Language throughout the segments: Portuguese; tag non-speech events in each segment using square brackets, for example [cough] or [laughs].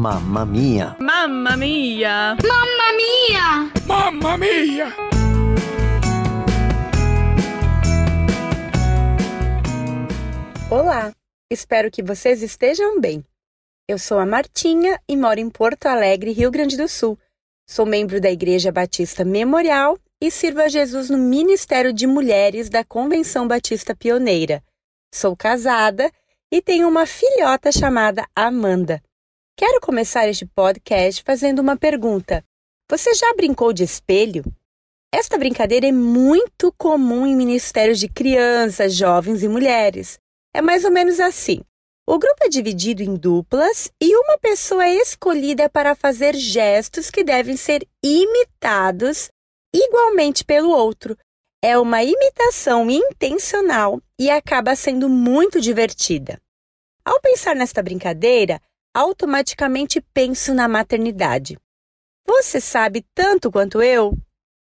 Mamma mia! Mamma mia! Mamma mia! Mamma mia! Olá, espero que vocês estejam bem. Eu sou a Martinha e moro em Porto Alegre, Rio Grande do Sul. Sou membro da Igreja Batista Memorial e sirvo a Jesus no Ministério de Mulheres da Convenção Batista Pioneira. Sou casada e tenho uma filhota chamada Amanda. Quero começar este podcast fazendo uma pergunta. Você já brincou de espelho? Esta brincadeira é muito comum em ministérios de crianças, jovens e mulheres. É mais ou menos assim. O grupo é dividido em duplas e uma pessoa é escolhida para fazer gestos que devem ser imitados igualmente pelo outro. É uma imitação intencional e acaba sendo muito divertida. Ao pensar nesta brincadeira, automaticamente penso na maternidade. Você sabe tanto quanto eu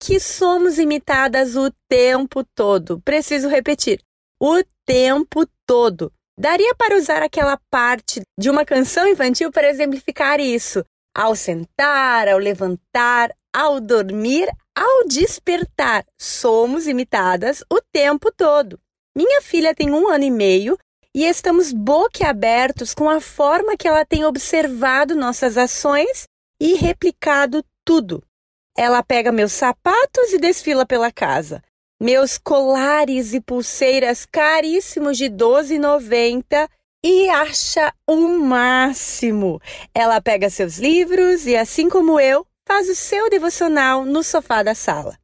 que somos imitadas o tempo todo. Preciso repetir: o tempo todo. Daria para usar aquela parte de uma canção infantil para exemplificar isso. Ao sentar, ao levantar, ao dormir, ao despertar, somos imitadas o tempo todo. Minha filha tem um ano e meio e estamos boquiabertos com a forma que ela tem observado nossas ações e replicado tudo. Ela pega meus sapatos e desfila pela casa. Meus colares e pulseiras caríssimos de R$ 12,90 e acha o máximo. Ela pega seus livros e, assim como eu, faz o seu devocional no sofá da sala.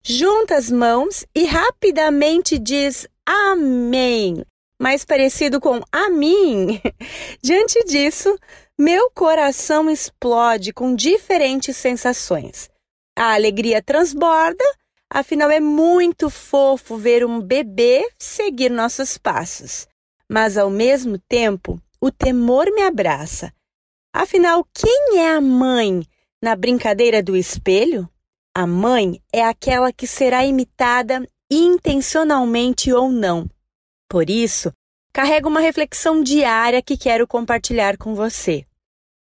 Junta as mãos e rapidamente diz Amém, mais parecido com a mim. [laughs] Diante disso, meu coração explode com diferentes sensações. A alegria transborda, afinal é muito fofo ver um bebê seguir nossos passos. Mas ao mesmo tempo, o temor me abraça. Afinal, quem é a mãe na brincadeira do espelho? A mãe é aquela que será imitada intencionalmente ou não. Por isso, carrego uma reflexão diária que quero compartilhar com você.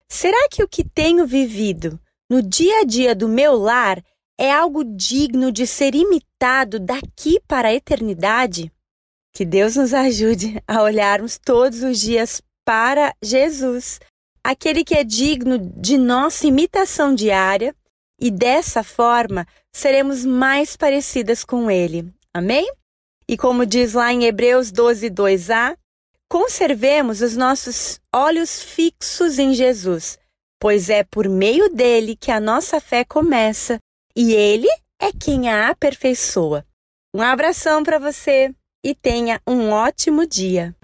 Será que o que tenho vivido no dia a dia do meu lar é algo digno de ser imitado daqui para a eternidade? Que Deus nos ajude a olharmos todos os dias para Jesus, aquele que é digno de nossa imitação diária, e dessa forma seremos mais parecidas com Ele. Amém? E como diz lá em Hebreus 12, 2a, Conservemos os nossos olhos fixos em Jesus, pois é por meio dele que a nossa fé começa e ele é quem a aperfeiçoa. Um abração para você e tenha um ótimo dia.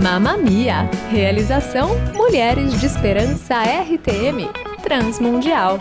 Mamamia, realização Mulheres de Esperança RTM Transmundial.